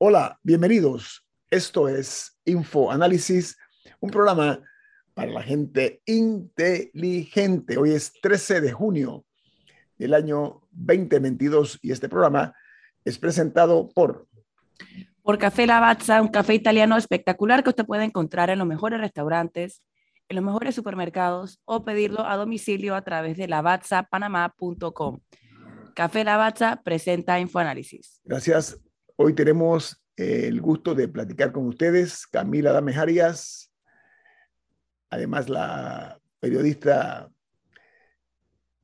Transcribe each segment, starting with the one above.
Hola, bienvenidos. Esto es Info Análisis, un programa para la gente inteligente. Hoy es 13 de junio del año 2022 y este programa es presentado por... Por Café Lavazza, un café italiano espectacular que usted puede encontrar en los mejores restaurantes, en los mejores supermercados o pedirlo a domicilio a través de lavazzapanamá.com. Café Lavazza presenta Infoanálisis. Gracias. Hoy tenemos eh, el gusto de platicar con ustedes, Camila Dames Arias, además la periodista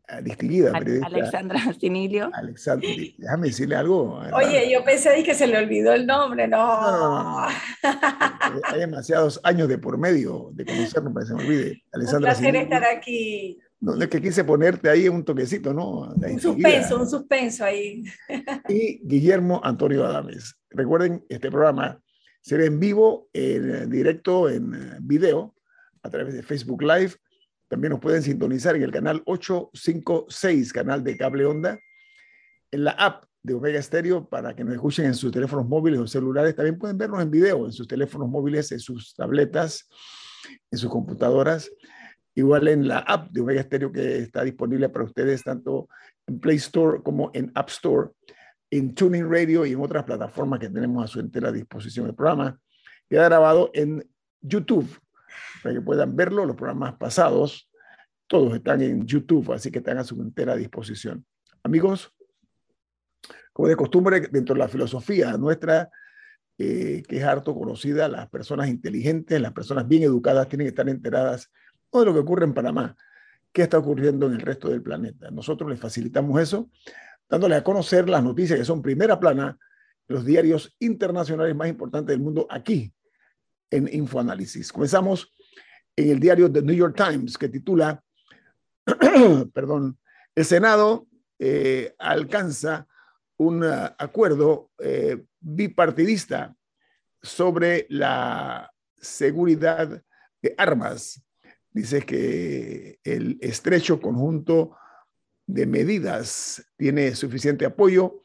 eh, distinguida. Periodista, Alexandra Sinilio. Alexandra, déjame decirle algo. Oye, yo pensé que se le olvidó el nombre, no. no, no, no Hay demasiados años de por medio de conocernos para que se me olvide. Alexandra un placer Sinilio. estar aquí. No, es que quise ponerte ahí un toquecito, ¿no? Un suspenso, un suspenso ahí. Y Guillermo Antonio Adames. Recuerden, este programa se ve en vivo, en directo, en video, a través de Facebook Live. También nos pueden sintonizar en el canal 856, canal de cable onda, en la app de Omega Stereo para que nos escuchen en sus teléfonos móviles o celulares. También pueden vernos en video en sus teléfonos móviles, en sus tabletas, en sus computadoras igual en la app de Omega Stereo que está disponible para ustedes tanto en Play Store como en App Store, en Tuning Radio y en otras plataformas que tenemos a su entera disposición. El programa queda grabado en YouTube para que puedan verlo, los programas pasados, todos están en YouTube, así que están a su entera disposición. Amigos, como de costumbre, dentro de la filosofía nuestra, eh, que es harto conocida, las personas inteligentes, las personas bien educadas tienen que estar enteradas de lo que ocurre en Panamá, qué está ocurriendo en el resto del planeta. Nosotros les facilitamos eso, dándoles a conocer las noticias que son primera plana, los diarios internacionales más importantes del mundo aquí en Infoanálisis. Comenzamos en el diario The New York Times, que titula, perdón, el Senado eh, alcanza un uh, acuerdo eh, bipartidista sobre la seguridad de armas dice que el estrecho conjunto de medidas tiene suficiente apoyo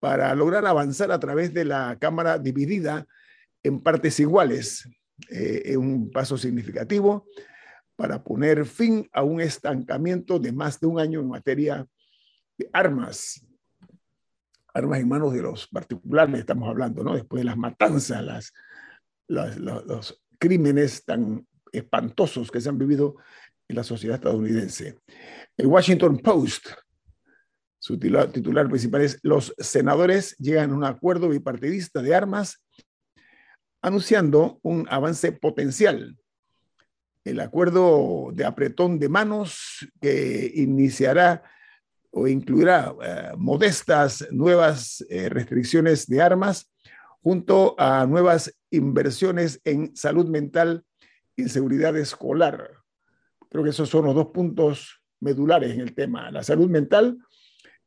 para lograr avanzar a través de la Cámara dividida en partes iguales. Eh, un paso significativo para poner fin a un estancamiento de más de un año en materia de armas. Armas en manos de los particulares, estamos hablando, ¿no? Después de las matanzas, las, los, los crímenes tan espantosos que se han vivido en la sociedad estadounidense. El Washington Post, su titular, principal es, los senadores llegan a un acuerdo bipartidista de armas anunciando un avance potencial. El acuerdo de apretón de manos que iniciará o incluirá eh, modestas nuevas eh, restricciones de armas junto a nuevas inversiones en salud mental inseguridad escolar. Creo que esos son los dos puntos medulares en el tema. La salud mental,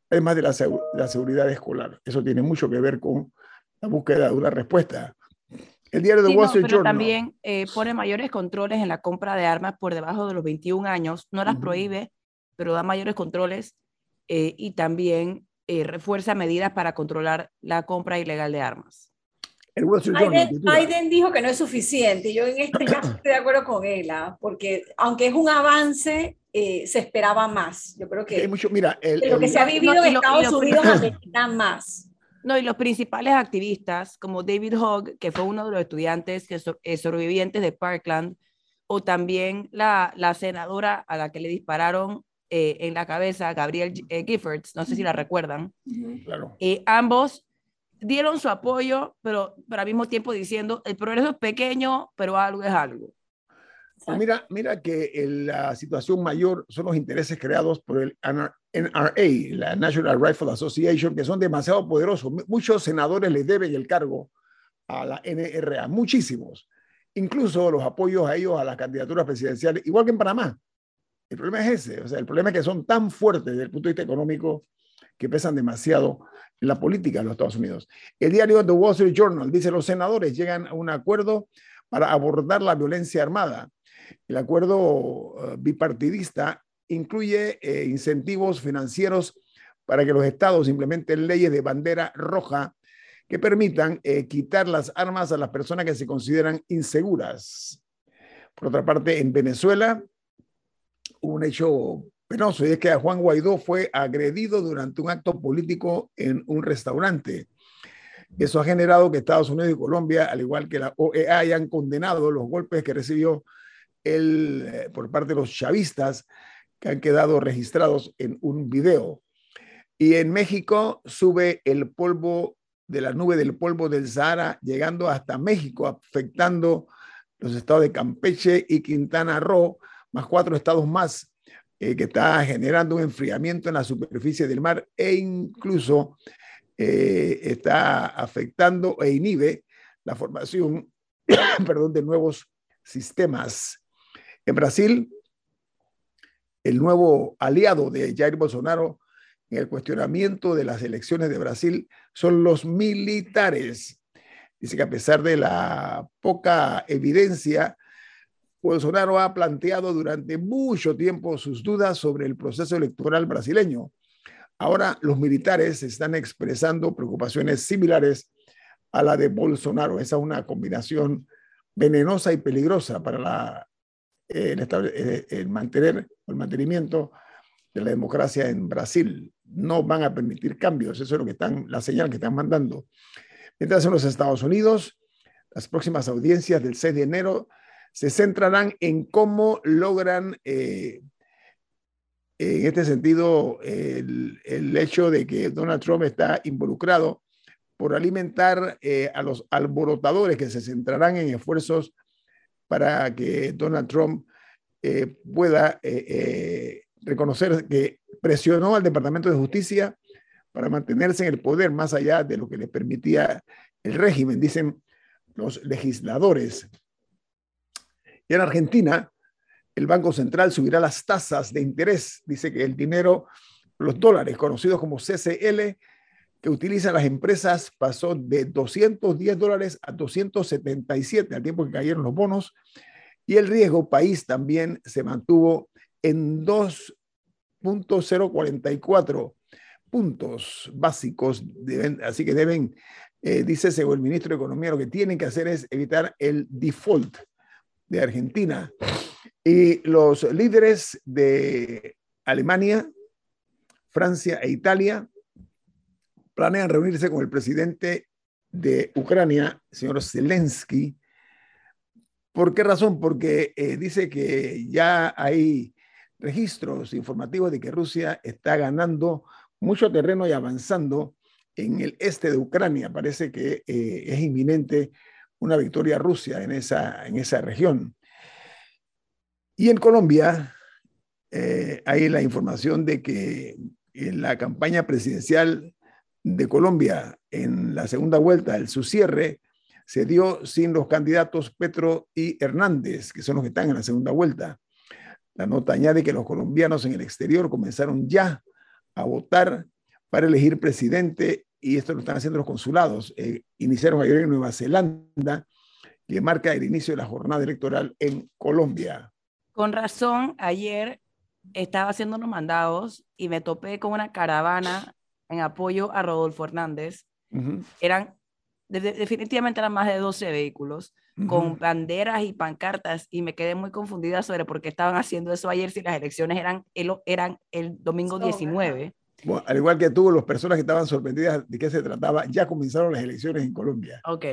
además de la, la seguridad escolar. Eso tiene mucho que ver con la búsqueda de una respuesta. El diario de sí, Wall Street no, pero también eh, pone mayores controles en la compra de armas por debajo de los 21 años. No las uh -huh. prohíbe, pero da mayores controles eh, y también eh, refuerza medidas para controlar la compra ilegal de armas. El Biden, Biden, dijo que no es suficiente. Yo en este caso estoy de acuerdo con él, ¿ah? porque aunque es un avance, eh, se esperaba más. Yo creo que, mucho, mira, el, lo que el, se ha vivido no, en Estados lo, Unidos necesita más. No, y los principales activistas, como David Hogg, que fue uno de los estudiantes que so, eh, sobrevivientes de Parkland, o también la, la senadora a la que le dispararon eh, en la cabeza, Gabriel eh, Giffords, no sé si la recuerdan. Claro. Eh, ambos dieron su apoyo, pero, pero al mismo tiempo diciendo, el progreso es pequeño, pero algo es algo. Pues mira, mira que la situación mayor son los intereses creados por el NRA, la National Rifle Association, que son demasiado poderosos. Muchos senadores le deben el cargo a la NRA, muchísimos. Incluso los apoyos a ellos a las candidaturas presidenciales, igual que en Panamá. El problema es ese, o sea, el problema es que son tan fuertes desde el punto de vista económico que pesan demasiado la política de los Estados Unidos. El diario The Wall Street Journal dice los senadores llegan a un acuerdo para abordar la violencia armada. El acuerdo uh, bipartidista incluye eh, incentivos financieros para que los estados implementen leyes de bandera roja que permitan eh, quitar las armas a las personas que se consideran inseguras. Por otra parte, en Venezuela un hecho penoso y es que Juan Guaidó fue agredido durante un acto político en un restaurante. Eso ha generado que Estados Unidos y Colombia, al igual que la OEA, hayan condenado los golpes que recibió él eh, por parte de los chavistas que han quedado registrados en un video. Y en México sube el polvo de la nube del polvo del Sahara, llegando hasta México, afectando los estados de Campeche y Quintana Roo, más cuatro estados más, eh, que está generando un enfriamiento en la superficie del mar e incluso eh, está afectando e inhibe la formación perdón, de nuevos sistemas. En Brasil, el nuevo aliado de Jair Bolsonaro en el cuestionamiento de las elecciones de Brasil son los militares. Dice que a pesar de la poca evidencia, Bolsonaro ha planteado durante mucho tiempo sus dudas sobre el proceso electoral brasileño. Ahora los militares están expresando preocupaciones similares a la de Bolsonaro. Esa es una combinación venenosa y peligrosa para la el, eh, el, mantener el mantenimiento de la democracia en Brasil. No van a permitir cambios, eso es lo que están, la señal que están mandando. Mientras en los Estados Unidos, las próximas audiencias del 6 de enero se centrarán en cómo logran, eh, en este sentido, el, hecho de que Donald Trump está involucrado por alimentar eh, a los alborotadores que se centrarán en esfuerzos para que Donald Trump eh, pueda reconocer que presionó al Departamento de Justicia para mantenerse en el poder más allá de lo que le permitía el régimen, dicen los legisladores. Y en Argentina, el Banco Central subirá las tasas de interés. Dice que el dinero, los dólares conocidos como CCL, que utilizan las empresas pasó de 210 dólares a 277 al tiempo que cayeron los bonos y el riesgo país también se mantuvo en 2.044 puntos básicos, así que deben, eh, dice según el ministro de Economía, lo que tienen que hacer es evitar el default de Argentina. Y los líderes de Alemania, Francia e Italia planean reunirse con el presidente de Ucrania, señor Zelensky. ¿Por qué razón? Porque eh, dice que ya hay registros informativos de que Rusia está ganando mucho terreno y avanzando en el este de Ucrania. Parece que eh, es inminente una victoria rusa en esa, en esa región. Y en Colombia eh, hay la información de que en la campaña presidencial de Colombia en la segunda vuelta, el su cierre, se dio sin los candidatos Petro y Hernández, que son los que están en la segunda vuelta. La nota añade que los colombianos en el exterior comenzaron ya a votar para elegir presidente y esto lo están haciendo los consulados. Eh, iniciaron ayer en Nueva Zelanda, que marca el inicio de la jornada electoral en Colombia. Con razón, ayer estaba haciendo unos mandados y me topé con una caravana en apoyo a Rodolfo Hernández. Eran, definitivamente eran más de 12 vehículos con banderas y pancartas y me quedé muy confundida sobre por qué estaban haciendo eso ayer si las elecciones eran el, eran el domingo 19. Bueno, al igual que tú, las personas que estaban sorprendidas de qué se trataba, ya comenzaron las elecciones en Colombia. Ok.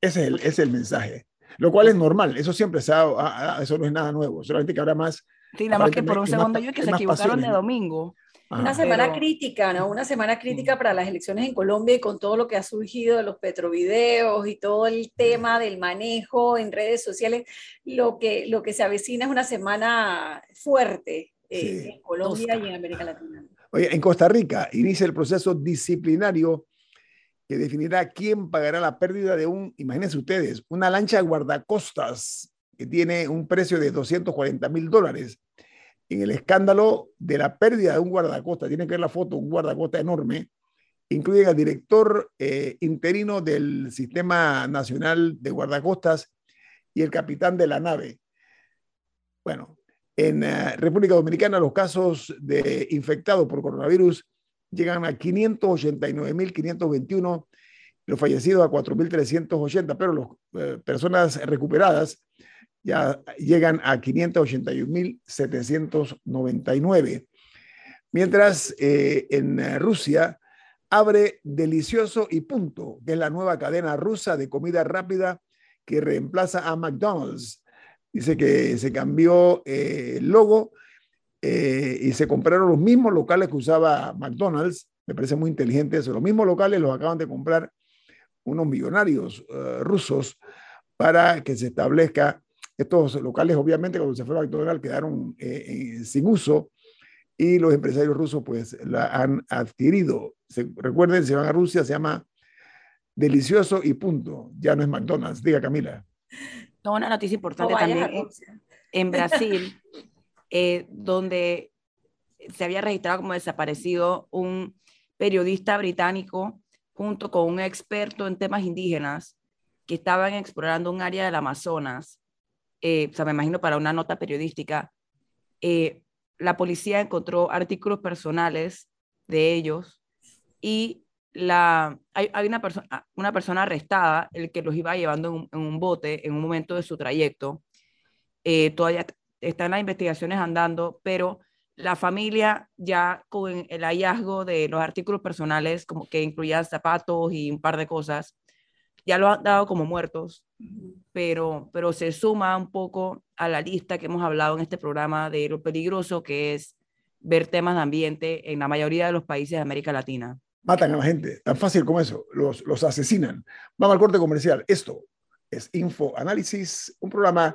Ese es el, ese es el mensaje. Lo cual es normal, eso siempre se ha, eso no es nada nuevo, solamente que ahora más... Sí, nada más que por un segundo yo que se equivocaron de domingo. Una semana crítica, ¿no? Una semana crítica para las elecciones en Colombia y con todo lo que ha surgido de los petrovideos y todo el tema del manejo en redes sociales, lo que, lo que se avecina es una semana fuerte eh, en Colombia y en América Latina. En Costa Rica inicia el proceso disciplinario que definirá quién pagará la pérdida de un, imagínense ustedes, una lancha guardacostas que tiene un precio de 240 mil dólares en el escándalo de la pérdida de un guardacosta, tienen que ver la foto, un guardacosta enorme, incluyen al director eh, interino del Sistema Nacional de Guardacostas y el capitán de la nave. Bueno, en eh, República Dominicana los casos de infectados por coronavirus llegan a 589.521 los fallecidos a 4.380, pero las eh, personas recuperadas ya llegan a 581.799. Mientras eh, en Rusia abre Delicioso y Punto, que es la nueva cadena rusa de comida rápida que reemplaza a McDonald's. Dice que se cambió eh, el logo eh, y se compraron los mismos locales que usaba McDonald's. Me parece muy inteligente eso. Los mismos locales los acaban de comprar unos millonarios rusos para que se establezca estos locales, obviamente, cuando se fue McDonald's, quedaron eh, sin uso y los empresarios rusos pues la han adquirido. recuerden, se van a Rusia, se llama Delicioso y punto. Ya no es McDonald's. Diga, Camila. Una noticia importante también en Brasil, eh, donde se había registrado como desaparecido un periodista británico junto con un experto en temas indígenas que estaban explorando un área del Amazonas. Eh, o sea, me imagino para una nota periodística, eh, la policía encontró artículos personales de ellos y la, hay, hay una, persona ah, una persona arrestada, el que los iba llevando en un, bote en un momento de su trayecto. Eh, todavía están las investigaciones andando, pero la familia ya con el hallazgo de los artículos personales, como que incluían zapatos y un par de cosas, ya lo han dado como muertos, pero, pero se suma un poco a la lista que hemos hablado en este programa de lo peligroso que es ver temas de ambiente en la mayoría de los países de América Latina. Matan a la gente, tan fácil como eso, los, los asesinan. Vamos al corte comercial. Esto es Info Análisis, un programa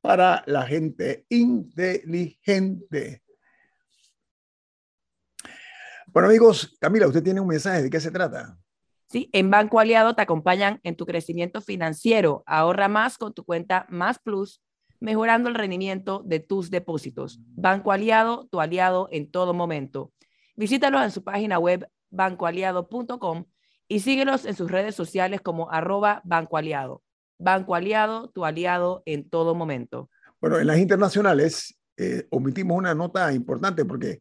para la gente inteligente. Bueno amigos, Camila, usted tiene un mensaje, ¿de qué se trata? ¿sí? En Banco Aliado te acompañan en tu crecimiento financiero. Ahorra más con tu cuenta Más Plus, mejorando el rendimiento de tus depósitos. Banco Aliado, tu aliado en todo momento. Visítalos en su página web bancoaliado.com y síguelos en sus redes sociales como arroba Banco Aliado. Banco Aliado, tu aliado en todo momento. Bueno, en las internacionales eh, omitimos una nota importante porque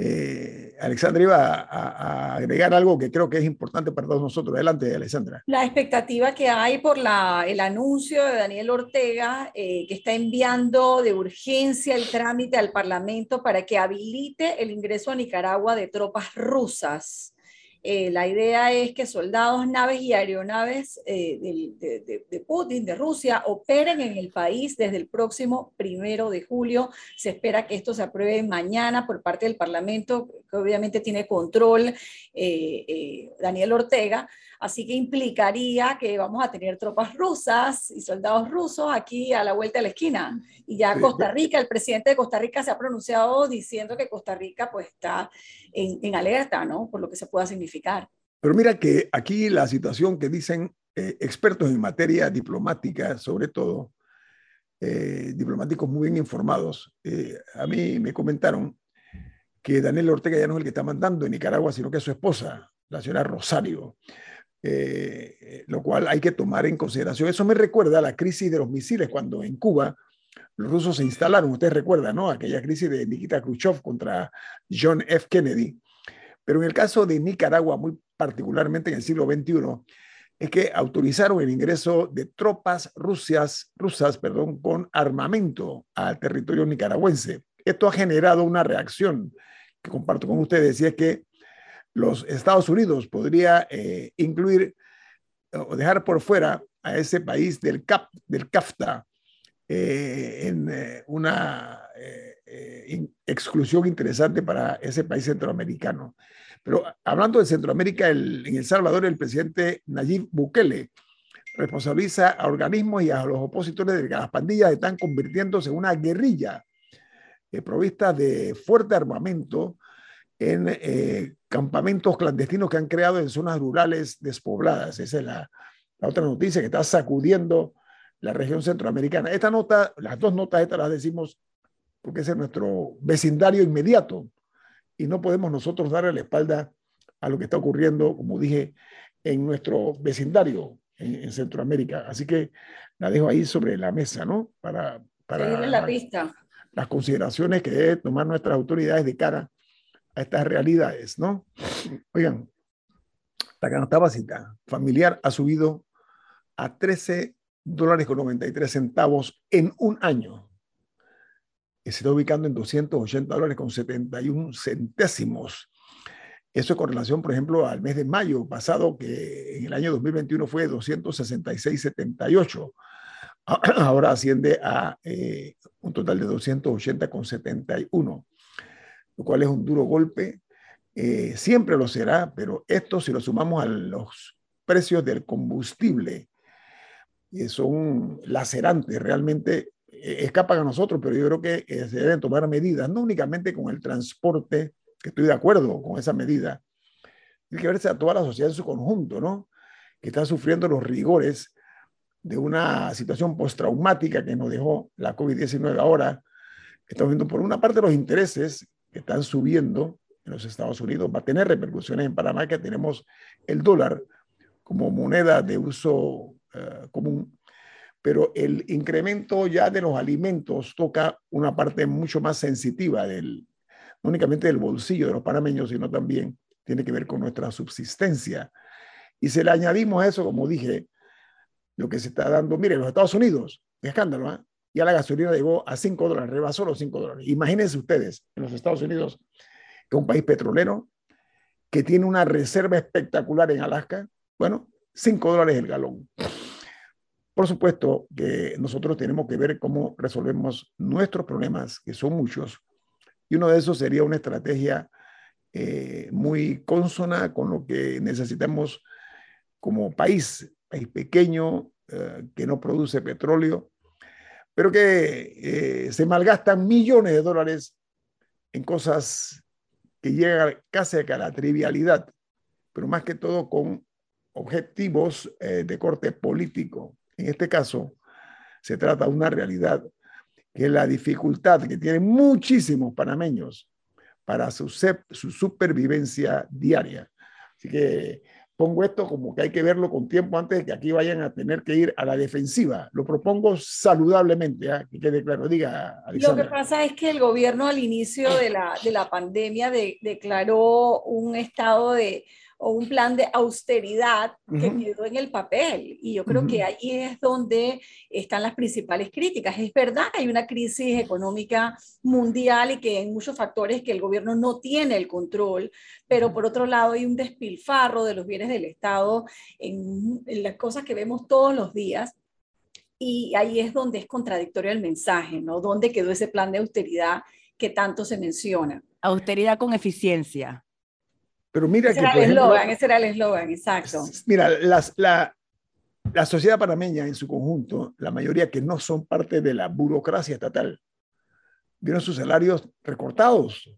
eh, Alexandra iba a, agregar algo que creo que es importante para todos nosotros. Adelante, Alexandra. La expectativa que hay por el anuncio de Daniel Ortega, eh, que está enviando de urgencia el trámite al Parlamento para que habilite el ingreso a Nicaragua de tropas rusas. Eh, la idea es que soldados, naves y aeronaves eh, de, Putin, de Rusia, operen en el país desde el próximo primero de julio. Se espera que esto se apruebe mañana por parte del Parlamento, que obviamente tiene control eh, Daniel Ortega. Así que implicaría que vamos a tener tropas rusas y soldados rusos aquí a la vuelta de la esquina. Y ya Costa Rica, el presidente de Costa Rica se ha pronunciado diciendo que Costa Rica pues está en, alerta, ¿no? Por lo que se pueda significar. Pero mira que aquí la situación que dicen eh, expertos en materia diplomática, sobre todo, eh, diplomáticos muy bien informados, eh, a mí me comentaron que Daniel Ortega ya no es el que está mandando en Nicaragua, sino que es su esposa, la señora Rosario. Eh, lo cual hay que tomar en consideración. Eso me recuerda a la crisis de los misiles cuando en Cuba los rusos se instalaron, ustedes recuerdan, ¿no? Aquella crisis de Nikita Khrushchev contra John F. Kennedy. Pero en el caso de Nicaragua, muy particularmente en el siglo XXI, es que autorizaron el ingreso de tropas rusas, rusas perdón, con armamento al territorio nicaragüense. Esto ha generado una reacción que comparto con ustedes y es que los Estados Unidos podría eh, incluir o dejar por fuera a ese país del, CAP, del CAFTA eh, en eh, una exclusión interesante para ese país centroamericano. Pero hablando de Centroamérica, en El Salvador, el presidente Nayib Bukele responsabiliza a organismos y a los opositores de que las pandillas están convirtiéndose en una guerrilla provista de fuerte armamento en campamentos clandestinos que han creado en zonas rurales despobladas. Esa es la, otra noticia que está sacudiendo la región centroamericana. Esta nota, las dos notas estas las decimos porque ese es nuestro vecindario inmediato y no podemos nosotros darle la espalda a lo que está ocurriendo, como dije, en nuestro vecindario en, Centroamérica. Así que la dejo ahí sobre la mesa, ¿no? Para, para la pista. las consideraciones que deben tomar nuestras autoridades de cara estas realidades, ¿no? Oigan, La canasta básica familiar ha subido a 13 dólares con 93 centavos en un año. Se está ubicando en 280 dólares con 71 centésimos. Eso con relación, por ejemplo, al mes de mayo pasado, que en el año 2021 fue 266,78. Ahora asciende a eh, un total de 280,71, lo cual es un duro golpe. Eh, siempre lo será, pero esto si lo sumamos a los precios del combustible, que son lacerantes, realmente eh, escapan a nosotros, pero yo creo que se deben tomar medidas, no únicamente con el transporte, que estoy de acuerdo con esa medida, tiene que verse a toda la sociedad en su conjunto, ¿no? Que está sufriendo los rigores de una situación postraumática que nos dejó la COVID-19 ahora. Estamos viendo por una parte los intereses están subiendo en los Estados Unidos, va a tener repercusiones en Panamá, que tenemos el dólar como moneda de uso eh, común, pero el incremento ya de los alimentos toca una parte mucho más sensitiva del, no únicamente del bolsillo de los panameños, sino también tiene que ver con nuestra subsistencia. Y se le añadimos a eso, como dije, lo que se está dando. Mire, los Estados Unidos, escándalo, ¿eh? Ya la gasolina llegó a 5 dólares, rebasó los 5 dólares. Imagínense ustedes, en los Estados Unidos, que es un país petrolero, que tiene una reserva espectacular en Alaska, bueno, 5 dólares el galón. Por supuesto que nosotros tenemos que ver cómo resolvemos nuestros problemas, que son muchos, y uno de esos sería una estrategia eh, muy consona con lo que necesitamos como país, país pequeño, eh, que no produce petróleo, pero que eh, se malgastan millones de dólares en cosas que llegan casi a la trivialidad, pero más que todo con objetivos de corte político. En este caso, se trata de una realidad que la dificultad que tienen muchísimos panameños para su, su supervivencia diaria. Así que pongo esto como que hay que verlo con tiempo antes de que aquí vayan a tener que ir a la defensiva. Lo propongo saludablemente, ¿eh? que quede claro. Diga, Lo que pasa es que el gobierno al inicio de la, de la pandemia declaró un estado de o un plan de austeridad que quedó en el papel. Y yo creo que ahí es donde están las principales críticas. Es verdad que hay una crisis económica mundial y que hay muchos factores que el gobierno no tiene el control, pero por otro lado hay un despilfarro de los bienes del Estado en, en las cosas que vemos todos los días. Y ahí es donde es contradictorio el mensaje, ¿no? ¿Dónde quedó ese plan de austeridad que tanto se menciona? Austeridad con eficiencia. Pero mira ese que. Era el eslogan, ese era el eslogan, exacto. Mira, las, la, la sociedad panameña en su conjunto, la mayoría que no son parte de la burocracia estatal, vieron sus salarios recortados.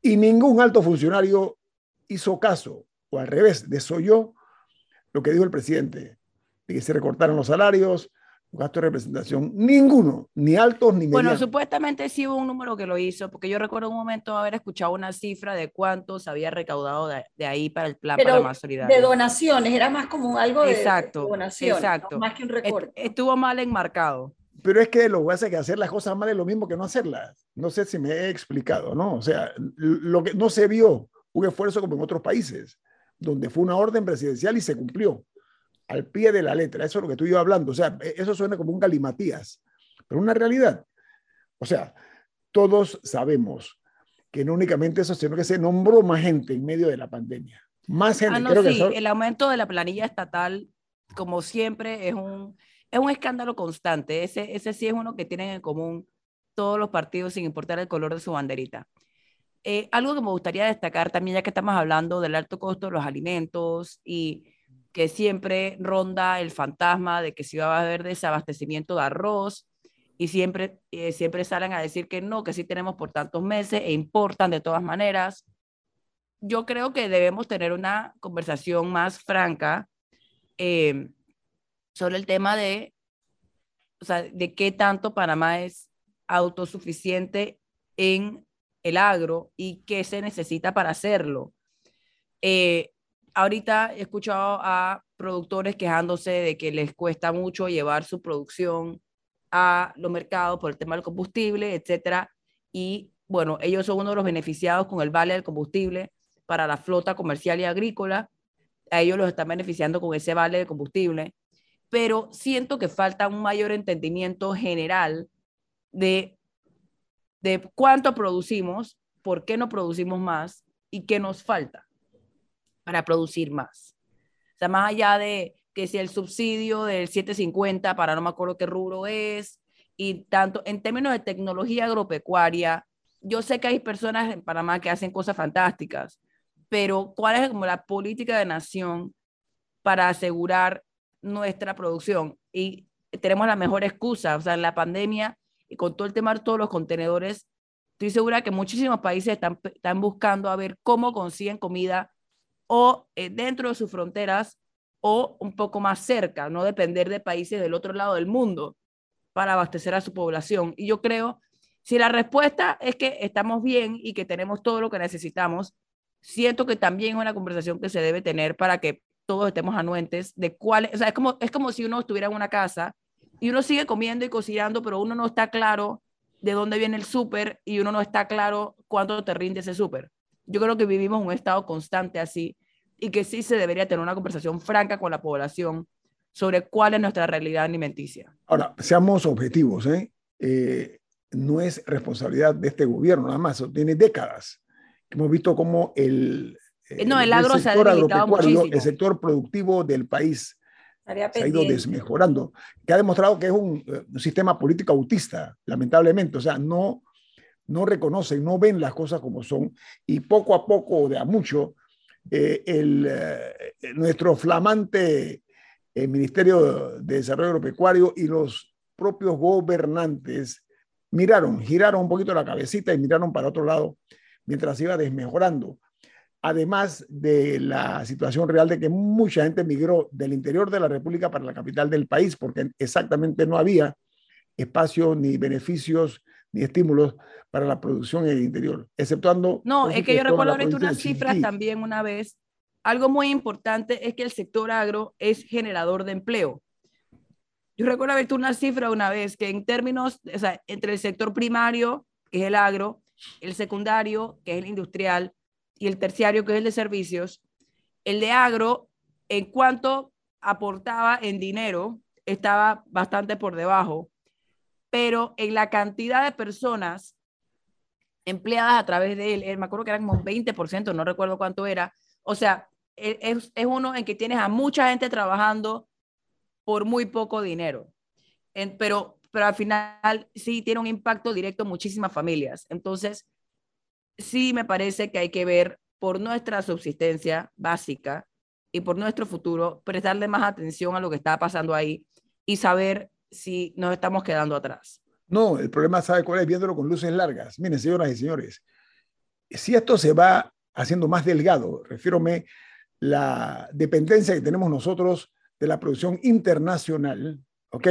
Y ningún alto funcionario hizo caso, o al revés, desoyó lo que dijo el presidente, de que se recortaron los salarios, gasto de representación, ninguno, ni altos ni medianos. Bueno, supuestamente sí hubo un número que lo hizo, porque yo recuerdo un momento haber escuchado una cifra de cuántos había recaudado de, ahí para el plan para más solidario. De donaciones, era más como algo de, exacto, donaciones, exacto. más que un recorte. Estuvo mal enmarcado. Pero es que lo que hace que hacer las cosas mal es lo mismo que no hacerlas. No sé si me he explicado, ¿no? O sea, lo que no se vio un esfuerzo como en otros países, donde fue una orden presidencial y se cumplió al pie de la letra. Eso es lo que estoy yo hablando. O sea, e, eso suena como un galimatías, pero una realidad. O sea, todos sabemos que no únicamente eso, sino que se nombró más gente en medio de la pandemia. Más gente. Ah, sí, el aumento de la planilla estatal, como siempre, es un, es un escándalo constante. Ese, ese sí es uno que tienen en común todos los partidos sin importar el color de su banderita. Eh, algo que me gustaría destacar también, ya que estamos hablando del alto costo de los alimentos y que siempre ronda el fantasma de que si va a haber desabastecimiento de arroz y siempre, eh, siempre salen a decir que no, que sí tenemos por tantos meses e importan de todas maneras. Yo creo que debemos tener una conversación más franca eh, sobre el tema de, o sea, de qué tanto Panamá es autosuficiente en el agro y qué se necesita para hacerlo. Eh, ahorita he escuchado a productores quejándose de que les cuesta mucho llevar su producción a los mercados por el tema del combustible, etcétera. Y bueno, ellos son uno de los beneficiados con el vale del combustible, para la flota comercial y agrícola. A ellos los están beneficiando con ese vale de combustible. Pero siento que falta un mayor entendimiento general de, de cuánto producimos, por qué no producimos más y qué nos falta para producir más. O sea, más allá de que si el subsidio del 750 para no me acuerdo qué rubro es, y tanto en términos de tecnología agropecuaria, yo sé que hay personas en Panamá que hacen cosas fantásticas, pero ¿cuál es como la política de nación para asegurar nuestra producción? Y tenemos la mejor excusa, o sea, en la pandemia y con todo el tema de todos los contenedores, estoy segura que muchísimos países están, están buscando a ver cómo consiguen comida o eh, dentro de sus fronteras o un poco más cerca, no depender de países del otro lado del mundo para abastecer a su población. Y yo creo, si la respuesta es que estamos bien y que tenemos todo lo que necesitamos, siento que también es una conversación que se debe tener para que todos estemos anuentes de cuál, o sea, es como, es como si uno estuviera en una casa y uno sigue comiendo y cocinando, pero uno no está claro de dónde viene el súper y uno no está claro cuánto te rinde ese súper. Yo creo que vivimos un estado constante así y que sí se debería tener una conversación franca con la población sobre cuál es nuestra realidad alimenticia. Ahora, seamos objetivos, ¿eh? Eh, no es responsabilidad de este gobierno nada más, tiene décadas. Hemos visto cómo el, eh, no, el, agro se ha muchísimo. el sector productivo del país se ha ido desmejorando, que ha demostrado que es un, un, sistema político autista, lamentablemente. O sea, no, no reconocen, no ven las cosas como son y poco a poco, de a mucho, eh, el, eh, nuestro flamante eh, Ministerio de Desarrollo Agropecuario y los propios gobernantes miraron, giraron un poquito la cabecita y miraron para otro lado mientras iba desmejorando. Además de la situación real de que mucha gente migró del interior de la República para la capital del país porque exactamente no había espacio ni beneficios ni estímulos para la producción en el interior, exceptuando... No, es que yo recuerdo ahorita unas cifras también una vez. Algo muy importante es que el sector agro es generador de empleo. Yo recuerdo haber una cifra una vez que en términos, o sea, entre el sector primario, que es el agro, el secundario, que es el industrial, y el terciario, que es el de servicios, el de agro, en cuanto aportaba en dinero, estaba bastante por debajo pero en la cantidad de personas empleadas a través de él, me acuerdo que eran como 20%, no recuerdo cuánto era, o sea, e, es, es uno en que tienes a mucha gente trabajando por muy poco dinero, pero, pero al final sí tiene un impacto directo en muchísimas familias. Entonces, sí me parece que hay que ver por nuestra subsistencia básica y por nuestro futuro, prestarle más atención a lo que está pasando ahí y saber si nos estamos quedando atrás. No, el problema, ¿sabe cuál es? Viéndolo con luces largas. Miren, señoras y señores, si esto se va haciendo más delgado, refiérome la dependencia que tenemos nosotros de la producción internacional, ¿ok?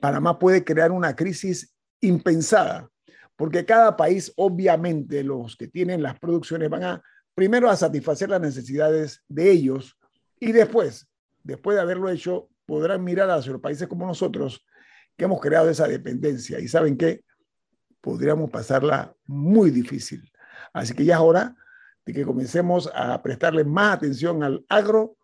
Panamá puede crear una crisis impensada, porque cada país, obviamente, los que tienen las producciones van a primero a satisfacer las necesidades de ellos y después, después de haberlo hecho, podrán mirar hacia los países como nosotros que hemos creado esa dependencia. Y saben que podríamos pasarla muy difícil. Así que ya es hora de que comencemos a prestarle más atención al agro.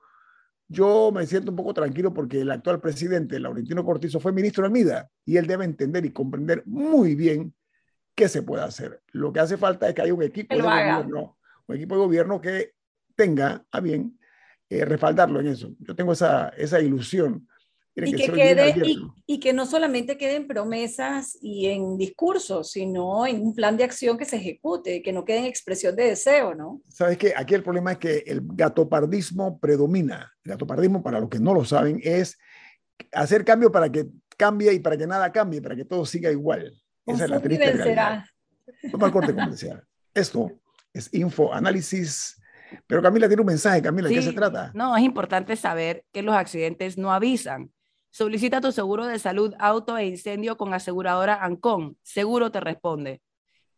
Yo me siento un poco tranquilo porque el actual presidente, Laurentino Cortizo, fue ministro de MIDA y él debe entender y comprender muy bien qué se puede hacer. Lo que hace falta es que haya un equipo de gobierno, un equipo de gobierno que tenga a bien eh, respaldarlo en eso. Yo tengo esa, esa ilusión. Y que, quede, y, que no solamente queden promesas y en discursos, sino en un plan de acción que se ejecute, que no quede en expresión de deseo, ¿no? Sabes que aquí el problema es que el gatopardismo predomina. El gatopardismo, para los que no lo saben, es hacer cambio para que cambie y para que nada cambie, para que todo siga igual. Esa es la triste realidad. Toma el corte comercial. Esto es Info Análisis pero Camila tiene un mensaje, Camila, ¿de qué se trata? No, es importante saber que los accidentes no avisan. Solicita tu seguro de salud, auto e incendio con aseguradora Ancon. Seguro te responde.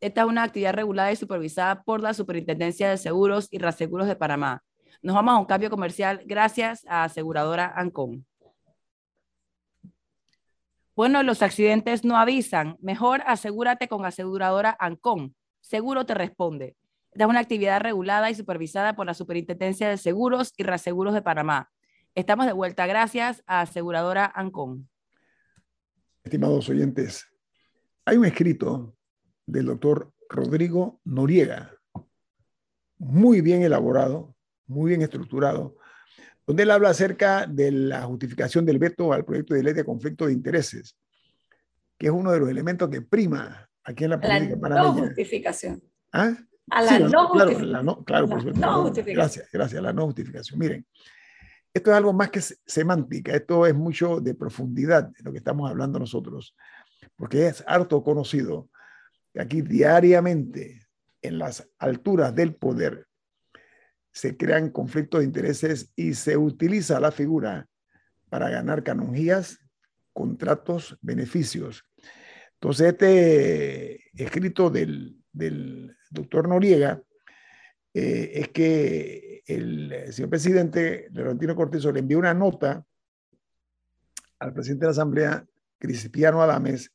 Esta es una actividad regulada y supervisada por la Superintendencia de Seguros y Reaseguros de Panamá. Nos vamos a un cambio comercial gracias a aseguradora Ancon. Bueno, los accidentes no avisan. Mejor asegúrate con aseguradora Ancon. Seguro te responde. Esta es una actividad regulada y supervisada por la Superintendencia de Seguros y Reaseguros de Panamá. Estamos de vuelta gracias a Aseguradora Ancon. Estimados oyentes, hay un escrito del doctor Rodrigo Noriega, muy bien elaborado, muy bien estructurado, donde él habla acerca de la justificación del veto al proyecto de ley de conflicto de intereses, que es uno de los elementos que prima aquí en la política la No justificación. ¿Ah? A la no justificación. Claro, por supuesto. Gracias, gracias, la no justificación. Miren, esto es algo más que semántica, esto es mucho de profundidad de lo que estamos hablando nosotros, porque es harto conocido que aquí diariamente en las alturas del poder se crean conflictos de intereses y se utiliza la figura para ganar canonjías, contratos, beneficios. Entonces, este escrito del, del doctor Noriega eh, es que el señor presidente Laurentino Cortizo le envió una nota al presidente de la Asamblea, Cristiano Adames,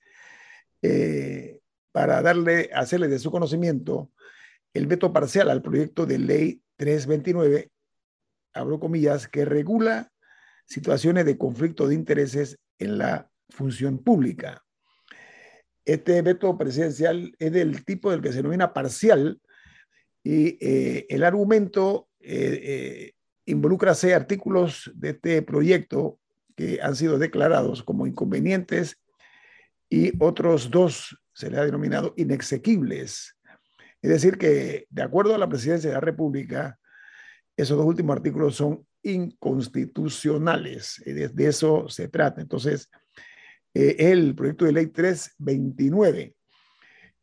eh, para darle, hacerle de su conocimiento el veto parcial al proyecto de ley 329, abro comillas, que regula situaciones de conflicto de intereses en la función pública. Este veto presidencial es del tipo del que se denomina parcial y eh, el argumento eh, eh, involucra seis artículos de este proyecto que han sido declarados como inconvenientes y otros dos se le ha denominado inexequibles. Es decir, que de acuerdo a la presidencia de la República, esos dos últimos artículos son inconstitucionales. De, de eso se trata. Entonces, eh, el proyecto de ley 329,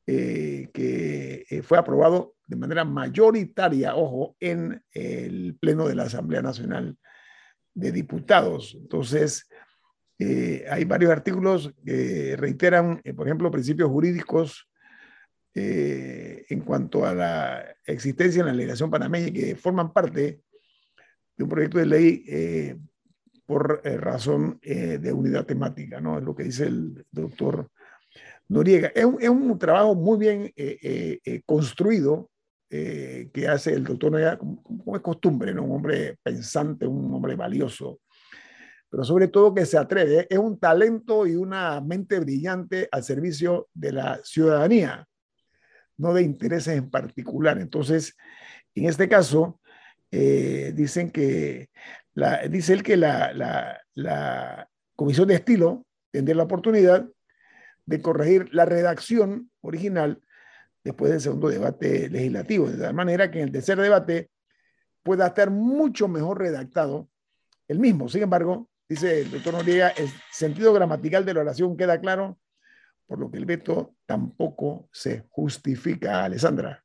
eh, que eh, fue aprobado de manera mayoritaria, ojo, en el Pleno de la Asamblea Nacional de Diputados. Entonces, hay varios artículos que reiteran, por ejemplo, principios jurídicos eh, en cuanto a la existencia en la legislación panameña que forman parte de un proyecto de ley eh, por eh, razón de unidad temática, ¿no? Es lo que dice el doctor Noriega. Es un, es un trabajo muy bien construido que hace el doctor Noriega, como, es costumbre, ¿no? Un hombre pensante, un hombre valioso pero sobre todo que se atreve, es un talento y una mente brillante al servicio de la ciudadanía no de intereses en particular. Entonces, en este caso, eh, dicen que, la, dice él que la, la, comisión de estilo tendría la oportunidad de corregir la redacción original después del segundo debate legislativo, de tal manera que en el tercer debate pueda estar mucho mejor redactado el mismo. Sin embargo, dice el doctor Noriega, el sentido gramatical de la oración queda claro por lo que el veto tampoco se justifica, Alessandra.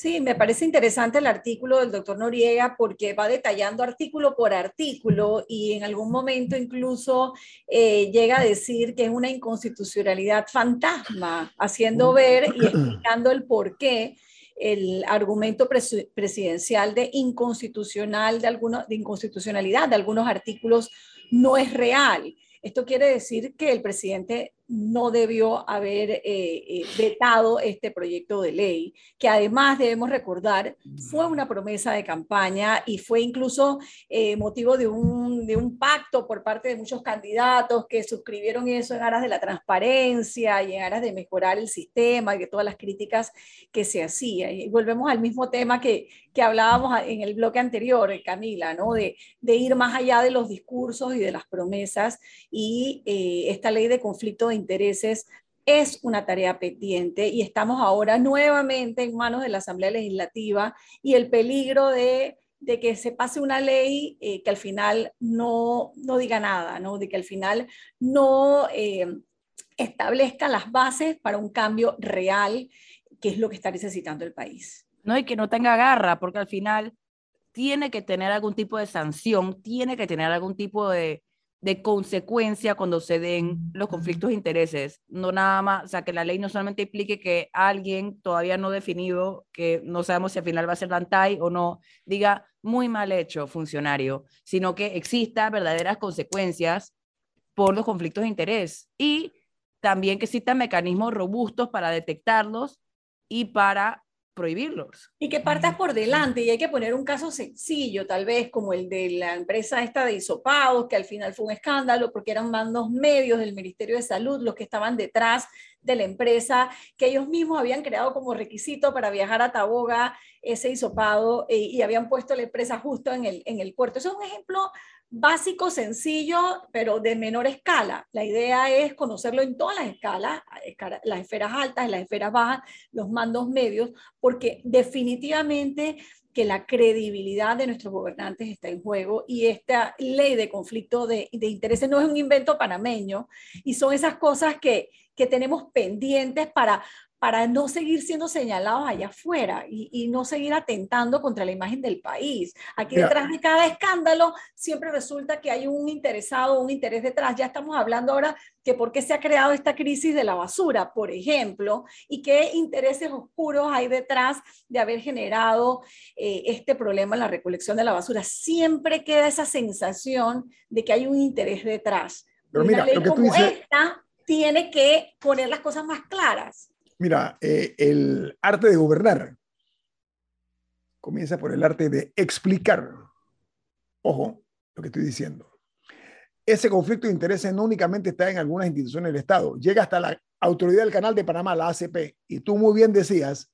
Sí, me parece interesante el artículo del doctor Noriega porque va detallando artículo por artículo y en algún momento incluso eh, llega a decir que es una inconstitucionalidad fantasma, haciendo ver y explicando el por qué el argumento presidencial de inconstitucional de, de inconstitucionalidad de algunos artículos no es real. Esto quiere decir que el presidente no debió haber eh, eh, vetado este proyecto de ley, que además debemos recordar fue una promesa de campaña y fue incluso eh, motivo de un, de un, pacto por parte de muchos candidatos que suscribieron eso en aras de la transparencia y en aras de mejorar el sistema y de todas las críticas que se hacían. Y volvemos al mismo tema que, que hablábamos en el bloque anterior, Camila, ¿no? de, de ir más allá de los discursos y de las promesas y esta ley de conflicto de intereses es una tarea pendiente y estamos ahora nuevamente en manos de la Asamblea Legislativa y el peligro de, que se pase una ley eh, que al final no, no diga nada, ¿no? de que al final no eh, establezca las bases para un cambio real, que es lo que está necesitando el país. No, y que no tenga garra, porque al final tiene que tener algún tipo de sanción, tiene que tener algún tipo de, de consecuencia cuando se den los conflictos de intereses. No nada más, o sea, que la ley no solamente implique que alguien todavía no definido, que no sabemos si al final va a ser Dantay o no, diga muy mal hecho funcionario, sino que exista verdaderas consecuencias por los conflictos de interés y también que existan mecanismos robustos para detectarlos y para prohibirlos. Y que partas por delante y hay que poner un caso sencillo, tal vez como el de la empresa esta de isopados, que al final fue un escándalo porque eran mandos medios del Ministerio de Salud los que estaban detrás de la empresa, que ellos mismos habían creado como requisito para viajar a Taboga ese isopado eh, y habían puesto la empresa justo en el, en el puerto. Eso es un ejemplo básico, sencillo, pero de menor escala. La idea es conocerlo en todas las escalas, las esferas altas, las esferas bajas, los mandos medios, porque definitivamente que la credibilidad de nuestros gobernantes está en juego y esta ley de conflicto de, de intereses no es un invento panameño y son esas cosas que, que tenemos pendientes para, para no seguir siendo señalados allá afuera y, no seguir atentando contra la imagen del país. Aquí detrás de cada escándalo siempre resulta que hay un interesado, un interés detrás. Ya estamos hablando ahora que por qué se ha creado esta crisis de la basura, por ejemplo, y qué intereses oscuros hay detrás de haber generado eh, este problema en la recolección de la basura. Siempre queda esa sensación de que hay un interés detrás. Pero mira, ley como esta tiene que poner las cosas más claras. Mira, eh, el arte de gobernar comienza por el arte de explicar. Ojo, lo que estoy diciendo. Ese conflicto de intereses no únicamente está en algunas instituciones del Estado, llega hasta la autoridad del Canal de Panamá, la ACP, y tú muy bien decías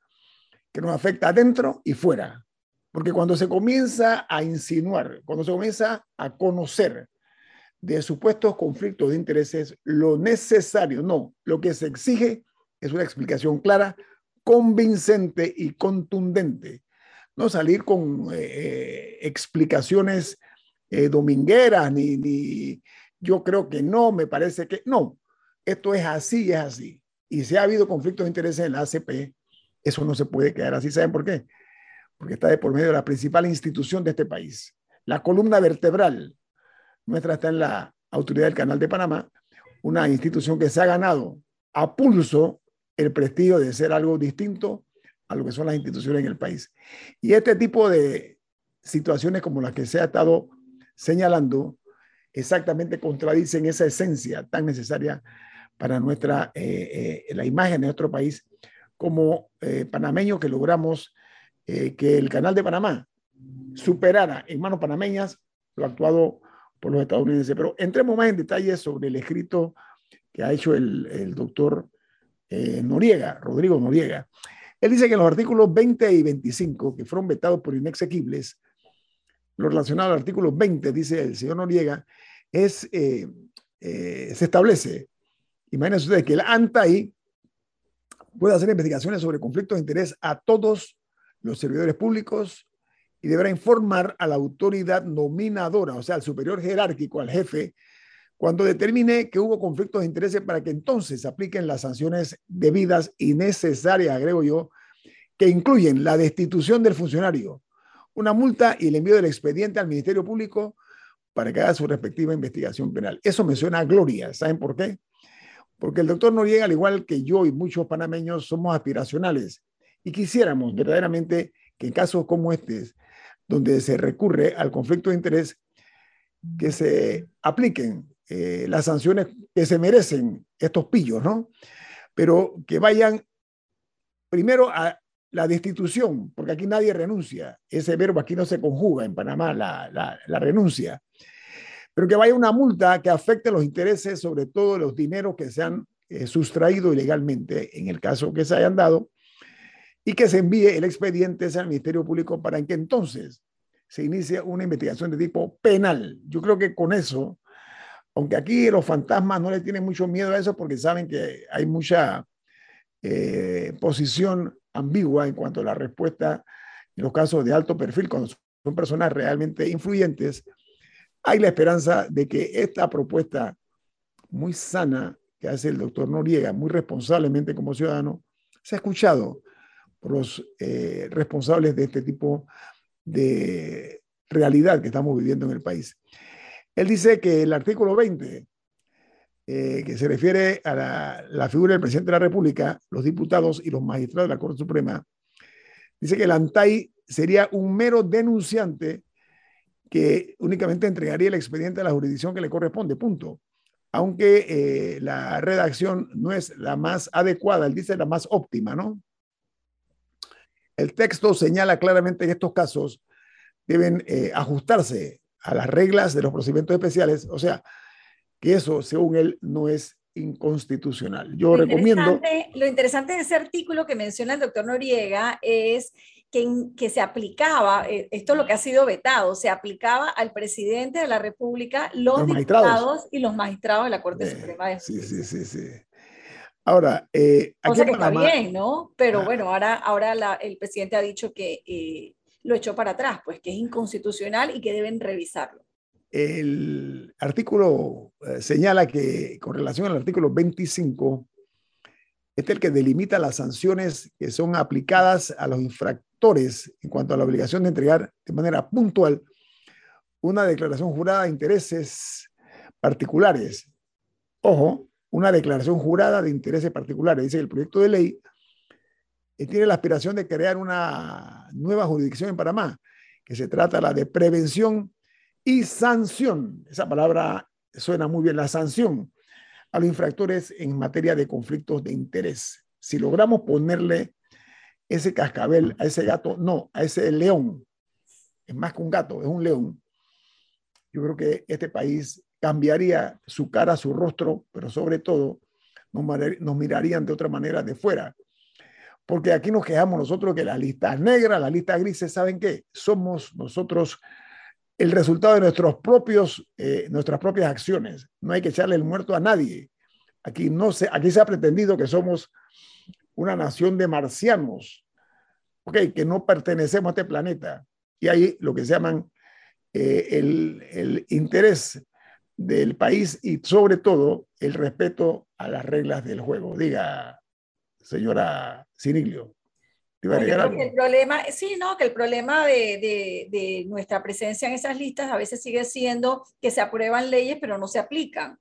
que nos afecta adentro y fuera. Porque cuando se comienza a insinuar, cuando se comienza a conocer de supuestos conflictos de intereses, lo necesario, no, lo que se exige es una explicación clara, convincente y contundente. No salir con eh, eh, explicaciones eh, domingueras, ni, ni yo creo que no, me parece que no. Esto es así, es así. Y si ha habido conflictos de intereses en la ACP, eso no se puede quedar así. ¿Saben por qué? Porque está de por medio de la principal institución de este país. La columna vertebral nuestra está en la Autoridad del Canal de Panamá, una institución que se ha ganado a pulso el prestigio de ser algo distinto a lo que son las instituciones en el país. Y este tipo de situaciones como las que se ha estado señalando exactamente contradicen esa esencia tan necesaria para nuestra, eh, eh, la imagen de nuestro país como eh, panameños que logramos que el canal de Panamá superara en manos panameñas lo actuado por los estadounidenses. Pero entremos más en detalle sobre el escrito que ha hecho el, el doctor eh, Noriega, Rodrigo Noriega. Él dice que en los artículos 20 y 25, que fueron vetados por inexequibles, lo relacionado al artículo 20, dice el señor Noriega, es, eh, eh, se establece, imagínense ustedes, que el ANTAI puede hacer investigaciones sobre conflictos de interés a todos los servidores públicos y deberá informar a la autoridad nominadora, o sea, al superior jerárquico, al jefe, cuando determine que hubo conflictos de intereses para que entonces se apliquen las sanciones debidas y necesarias, agrego yo, que incluyen la destitución del funcionario, una multa y el envío del expediente al Ministerio Público para que haga su respectiva investigación penal. Eso me suena a gloria. ¿Saben por qué? Porque el doctor Noriega, al igual que yo y muchos panameños, somos aspiracionales y quisiéramos verdaderamente que en casos como este, donde se recurre al conflicto de interés, que se apliquen eh, las sanciones que se merecen estos pillos, ¿no? Pero que vayan primero a la destitución, porque aquí nadie renuncia. Ese verbo aquí no se conjuga en Panamá, la, la, renuncia. Pero que vaya una multa que afecte los intereses, sobre todo los dineros que se han eh, sustraído ilegalmente, en el caso que se hayan dado, y que se envíe el expediente al Ministerio Público para que entonces se inicie una investigación de tipo penal. Yo creo que con eso aunque aquí los fantasmas no le tienen mucho miedo a eso porque saben que hay mucha eh, posición ambigua en cuanto a la respuesta en los casos de alto perfil, cuando son personas realmente influyentes, hay la esperanza de que esta propuesta muy sana que hace el doctor Noriega, muy responsablemente como ciudadano, se ha escuchado por los eh, responsables de este tipo de realidad que estamos viviendo en el país. Él dice que el artículo 20, eh, que se refiere a la, figura del presidente de la República, los diputados y los magistrados de la Corte Suprema, dice que el ANTAI sería un mero denunciante que únicamente entregaría el expediente a la jurisdicción que le corresponde, punto. Aunque eh, la redacción no es la más adecuada, él dice la más óptima, ¿no? el texto señala claramente que estos casos deben eh, ajustarse a las reglas de los procedimientos especiales, o sea, que eso, según él, no es inconstitucional. Yo recomiendo... lo interesante de ese artículo que menciona el doctor Noriega es que, que, se aplicaba, eh, esto es lo que ha sido vetado, se aplicaba al presidente de la República, los, diputados y los magistrados de la Corte Suprema de Justicia. Sí, sí, sí, sí. Ahora, eh, o sea que está bien, ¿no? Pero ah. bueno, ahora, ahora la, el presidente ha dicho que eh, lo echó para atrás, pues que es inconstitucional y que deben revisarlo. El artículo eh, señala que con relación al artículo 25, este es el que delimita las sanciones que son aplicadas a los infractores en cuanto a la obligación de entregar de manera puntual una declaración jurada de intereses particulares. Ojo, una declaración jurada de intereses particulares. Dice el proyecto de ley tiene la aspiración de crear una nueva jurisdicción en Panamá, que se trata la de prevención y sanción. Esa palabra suena muy bien, la sanción a los infractores en materia de conflictos de interés. Si logramos ponerle ese cascabel a ese gato, no, a ese león, es más que un gato, es un león. Yo creo que este país cambiaría su cara, su rostro, pero sobre todo nos, mirarían de otra manera de fuera. Porque aquí nos quejamos nosotros que la lista negra, la lista gris, ¿saben qué? Somos nosotros el resultado de nuestros propios, eh, nuestras propias acciones. No hay que echarle el muerto a nadie. Aquí, no se, aquí se ha pretendido que somos una nación de marcianos, que no pertenecemos a este planeta. Y hay lo que se llaman eh, el interés del país y sobre todo el respeto a las reglas del juego. Diga, señora Siniglio. el problema, sí, no, que el problema de, de, nuestra presencia en esas listas a veces sigue siendo que se aprueban leyes pero no se aplican.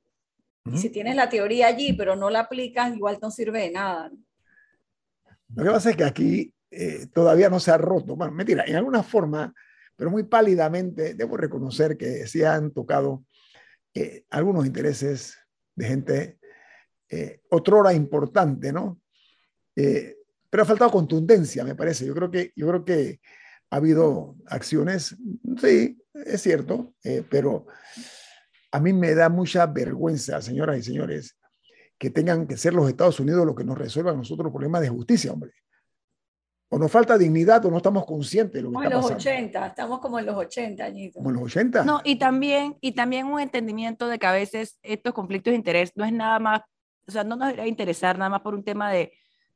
Si tienes la teoría allí pero no la aplicas, igual no sirve de nada. Lo que pasa es que aquí eh, todavía no se ha roto. Bueno, mentira, en alguna forma, pero muy pálidamente, debo reconocer que sí han tocado eh, algunos intereses de gente eh, otrora importante, ¿no? Eh, pero ha faltado contundencia, me parece. Yo creo que, yo creo que ha habido acciones, sí, es cierto, eh, pero a mí me da mucha vergüenza, señoras y señores, que tengan que ser los Estados Unidos los que nos resuelvan nosotros los problemas de justicia, hombre o nos falta dignidad o no estamos conscientes de lo que como está en los 80, estamos como en los 80 añitos. Como en los 80. No, y también, y también un entendimiento de que a veces estos conflictos de interés no es nada más, o sea, no nos debería interesar nada más por un tema de,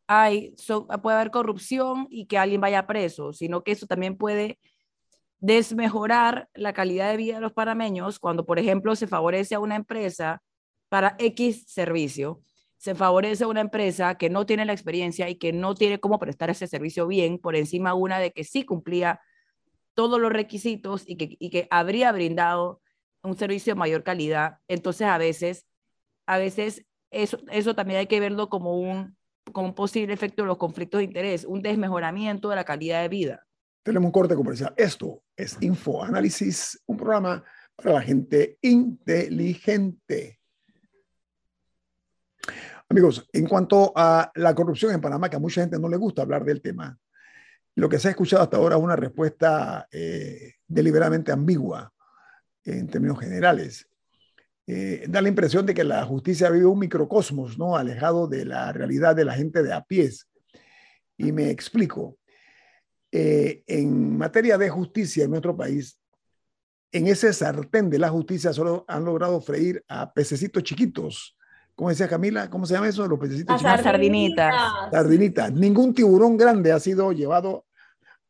ay, puede haber corrupción y que alguien vaya preso, sino que eso también puede desmejorar la calidad de vida de los panameños cuando, por ejemplo, se favorece a una empresa para X servicio se favorece a una empresa que no tiene la experiencia y que no tiene cómo prestar ese servicio bien por encima una de que sí cumplía todos los requisitos y que, y que habría brindado un servicio de mayor calidad. Entonces, a veces, a veces eso, eso también hay que verlo como un, como un posible efecto de los conflictos de interés, un desmejoramiento de la calidad de vida. Tenemos un corte comercial. Esto es Info Análisis, un programa para la gente inteligente. Amigos, en cuanto a la corrupción en Panamá, que a mucha gente no le gusta hablar del tema, lo que se ha escuchado hasta ahora es una respuesta eh, deliberadamente ambigua en términos generales. Eh, da la impresión de que la justicia vive un microcosmos, ¿no? Alejado de la realidad de la gente de a pies. Y me explico. Eh, en materia de justicia en nuestro país, en ese sartén de la justicia solo han logrado freír a pececitos chiquitos ¿Cómo decía Camila? ¿Cómo se llama eso? Los pececitos. Las sardinitas. Sardinitas. Ningún tiburón grande ha sido llevado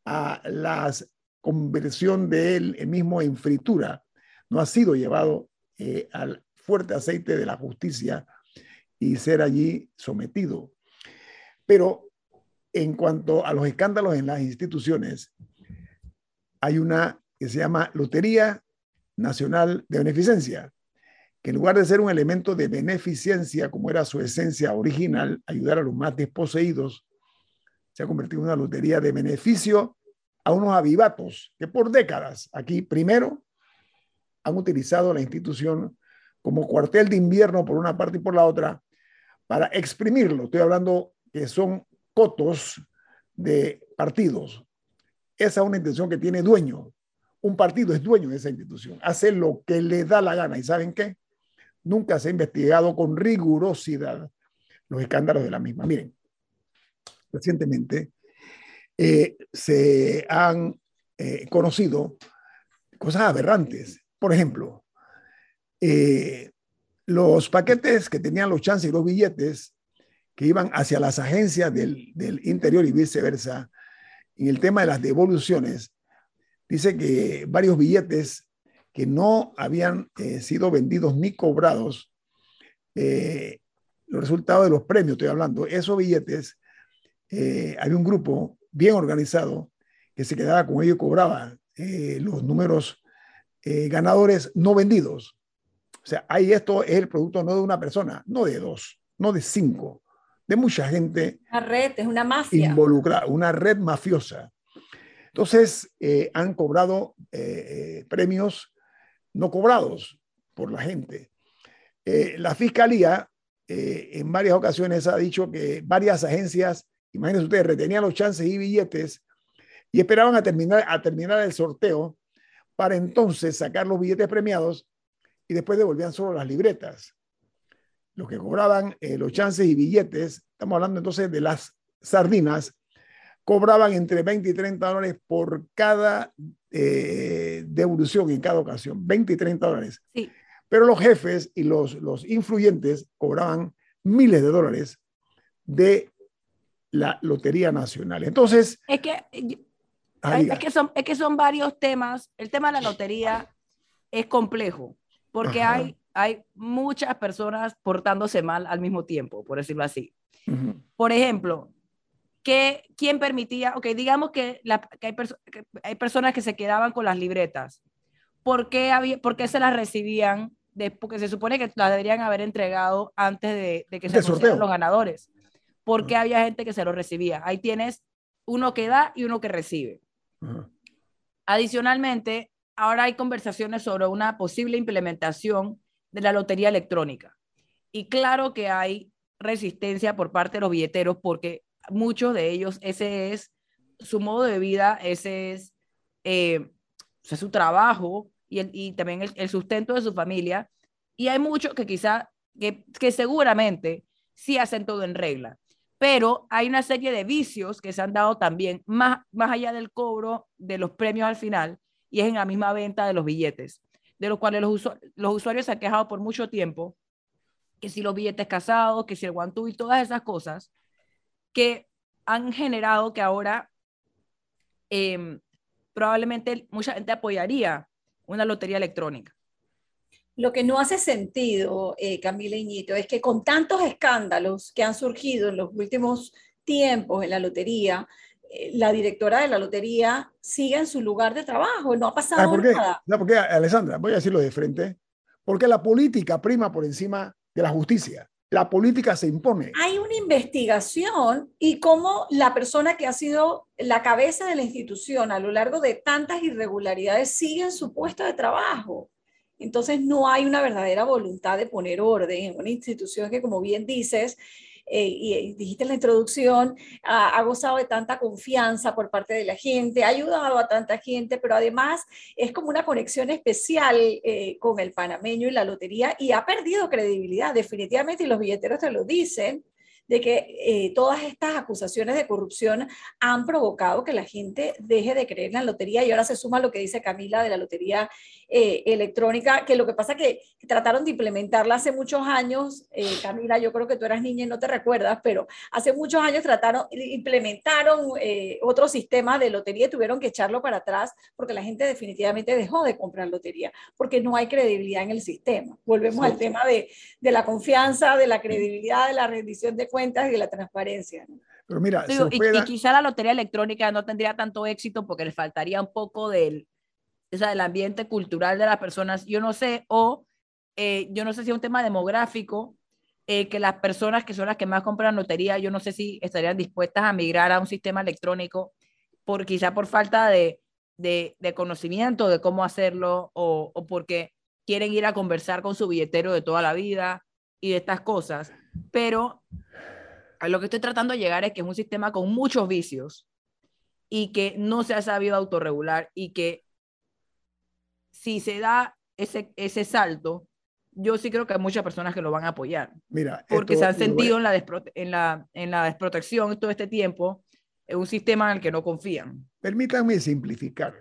a la conversión de él mismo en fritura. No ha sido llevado eh, al fuerte aceite de la justicia y ser allí sometido. Pero en cuanto a los escándalos en las instituciones, hay una que se llama Lotería Nacional de Beneficencia, que en lugar de ser un elemento de beneficencia, como era su esencia original, ayudar a los más desposeídos, se ha convertido en una lotería de beneficio a unos avivatos que por décadas aquí, primero, han utilizado la institución como cuartel de invierno por una parte y por la otra para exprimirlo. Estoy hablando que son cotos de partidos. Esa es una institución que tiene dueño. Un partido es dueño de esa institución. Hace lo que le da la gana. ¿Y saben qué? Nunca se ha investigado con rigurosidad los escándalos de la misma. Miren, recientemente eh, se han eh, conocido cosas aberrantes. Por ejemplo, eh, los paquetes que tenían los chances y los billetes que iban hacia las agencias del, interior y viceversa, en el tema de las devoluciones, dice que varios billetes que no habían sido vendidos ni cobrados, los resultados de los premios, estoy hablando, esos billetes, había un grupo bien organizado que se quedaba con ello y cobraba eh, los números eh, ganadores no vendidos. O sea, ahí esto es el producto no de una persona, no de dos, no de cinco, de mucha gente. Una red, es una mafia. Involucrada, una red mafiosa. Entonces, eh, han cobrado premios no cobrados por la gente. la fiscalía en varias ocasiones ha dicho que varias agencias, imagínense ustedes, retenían los chances y billetes y esperaban a terminar, a terminar el sorteo para entonces sacar los billetes premiados y después devolvían solo las libretas. Los que cobraban eh, los chances y billetes, estamos hablando entonces de las sardinas, cobraban entre 20 y 30 dólares por cada eh, devolución en cada ocasión, 20 y 30 dólares. Sí. Pero los jefes y los, los influyentes cobraban miles de dólares de la Lotería Nacional. Entonces... Es que Es, que son, es que son varios temas. El tema de la lotería es complejo porque hay, hay muchas personas portándose mal al mismo tiempo, por decirlo así. Por ejemplo, que, ¿quién permitía? Ok, digamos que, la, que, hay que, hay personas que se quedaban con las libretas. ¿Por qué, había, por qué se las recibían? De, porque se supone que las deberían haber entregado antes de, de que se anunciaran los ganadores. ¿Por qué había gente que se lo recibía? Ahí tienes uno que da y uno que recibe. Adicionalmente, ahora hay conversaciones sobre una posible implementación de la lotería electrónica. Y claro que hay resistencia por parte de los billeteros porque muchos de ellos, ese es su modo de vida, ese es, eh, su trabajo y, también el, sustento de su familia. Y hay muchos que quizá, que, que seguramente sí hacen todo en regla pero hay una serie de vicios que se han dado también más, más allá del cobro de los premios al final y es en la misma venta de los billetes, de los cuales los, usuarios se han quejado por mucho tiempo, que si los billetes casados, que si el guantú y todas esas cosas que han generado que ahora em, probablemente mucha gente apoyaría una lotería electrónica. Lo que no hace sentido, eh, Camila Iñito, es que con tantos escándalos que han surgido en los últimos tiempos en la lotería, eh, la directora de la lotería sigue en su lugar de trabajo, no ha pasado ¿por qué? nada. No, porque, Alessandra, voy a decirlo de frente, porque la política prima por encima de la justicia. La política se impone. Hay una investigación y cómo la persona que ha sido la cabeza de la institución a lo largo de tantas irregularidades sigue en su puesto de trabajo. Entonces no hay una verdadera voluntad de poner orden en una institución que, como bien dices, eh, y dijiste en la introducción, ha, gozado de tanta confianza por parte de la gente, ha ayudado a tanta gente, pero además es como una conexión especial eh, con el panameño y la lotería y ha perdido credibilidad, definitivamente, y los billeteros te lo dicen de que eh, todas estas acusaciones de corrupción han provocado que la gente deje de creer en la lotería y ahora se suma lo que dice Camila de la lotería eh, electrónica, que lo que pasa que, que trataron de implementarla hace muchos años, eh, Camila, yo creo que tú eras niña y no te recuerdas, pero hace muchos años trataron, implementaron otro sistema de lotería y tuvieron que echarlo para atrás porque la gente definitivamente dejó de comprar lotería, porque no hay credibilidad en el sistema. Volvemos al tema de, de la confianza, de la credibilidad, de la rendición de cuentas y de la transparencia. Pero mira, y, quizá la lotería electrónica no tendría tanto éxito porque le faltaría un poco del, o sea, del ambiente cultural de las personas. Yo no sé, o eh, yo no sé si es un tema demográfico, eh, que las personas que son las que más compran lotería, yo no sé si estarían dispuestas a migrar a un sistema electrónico, por, quizá por falta de, de, de conocimiento de cómo hacerlo o, o porque quieren ir a conversar con su billetero de toda la vida y de estas cosas. Pero A lo que estoy tratando de llegar es que es un sistema con muchos vicios y que no se ha sabido autorregular y que si se da ese, ese salto, yo sí creo que hay muchas personas que lo van a apoyar. Mira, porque se han sentido en, la en, la, en la desprotección todo este tiempo en un sistema en el que no confían. Permítanme simplificar,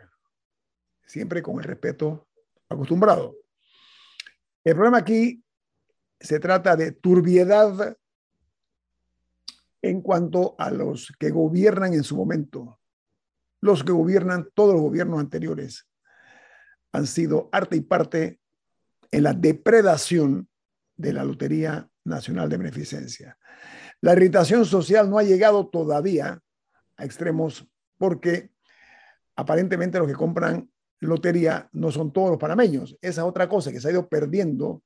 siempre con el respeto acostumbrado. El problema aquí se trata de turbiedad en cuanto a los que gobiernan en su momento. Los que gobiernan todos los gobiernos anteriores han sido arte y parte en la depredación de la Lotería Nacional de Beneficencia. La irritación social no ha llegado todavía a extremos porque aparentemente los que compran lotería no son todos los panameños. Esa es otra cosa que se ha ido perdiendo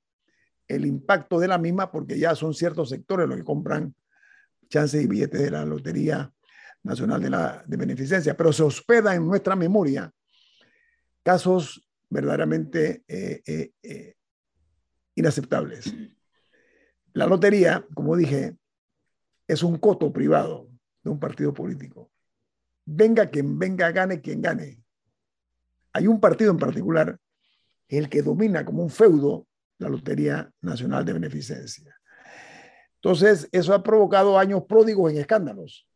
el impacto de la misma porque ya son ciertos sectores los que compran chances y billetes de la Lotería Nacional de, la, de Beneficencia, pero se hospeda en nuestra memoria casos verdaderamente eh, eh, eh, inaceptables. La lotería, como dije, es un coto privado de un partido político. Venga quien venga, gane quien gane. Hay un partido en particular, el que domina como un feudo la Lotería Nacional de Beneficencia. Entonces, eso ha provocado años pródigos en escándalos.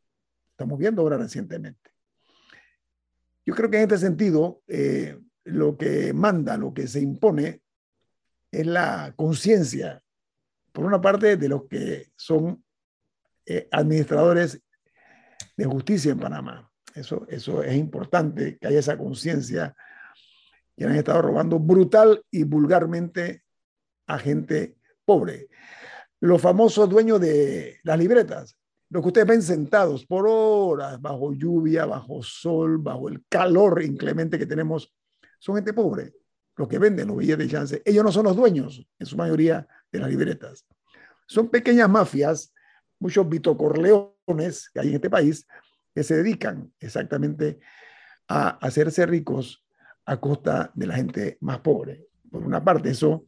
Estamos viendo ahora recientemente. Yo creo que en este sentido, lo que manda, lo que se impone, es la conciencia, por una parte, de los que son eh, administradores de justicia en Panamá. Eso, eso es importante, que haya esa conciencia, que han estado robando brutal y vulgarmente a gente pobre. Los famosos dueños de las libretas, los que ustedes ven sentados por horas, bajo lluvia, bajo sol, bajo el calor inclemente que tenemos son gente pobre, los que venden los billetes de chance. Ellos no son los dueños, en su mayoría, de las libretas. Son pequeñas mafias, muchos vitocorleones que hay en este país, que se dedican exactamente a hacerse ricos a costa de la gente más pobre. Por una parte, eso...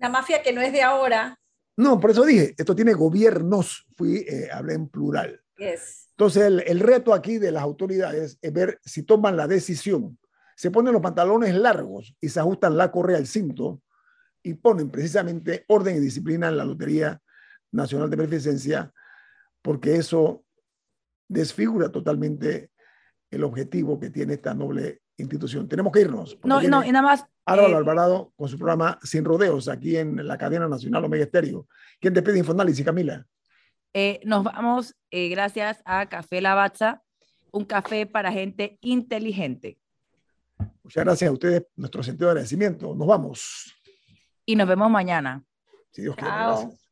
La mafia que no es de ahora. No, por eso dije, esto tiene gobiernos, fui, eh, hablé en plural. Entonces, el, el, reto aquí de las autoridades es ver si toman la decisión se ponen los pantalones largos y se ajustan la correa al cinto y ponen precisamente orden y disciplina en la Lotería Nacional de Beneficencia, porque eso desfigura totalmente el objetivo que tiene esta noble institución. Tenemos que irnos. No, no, y nada más. Álvaro eh, Alvarado con su programa Sin Rodeos aquí en la cadena nacional Omega Estéreo. ¿Quién te pide Infoanálisis, Camila? Eh, nos vamos eh, gracias a Café Lavazza, un café para gente inteligente. Muchas gracias a ustedes, nuestro sentido de agradecimiento. Nos vamos. Y nos vemos mañana. Si Dios quiere. Gracias.